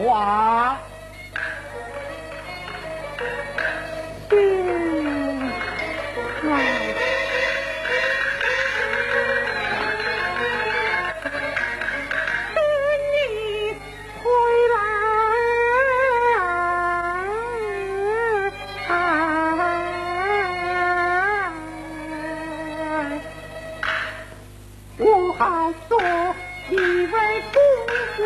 我等你回来，我好做一位公主。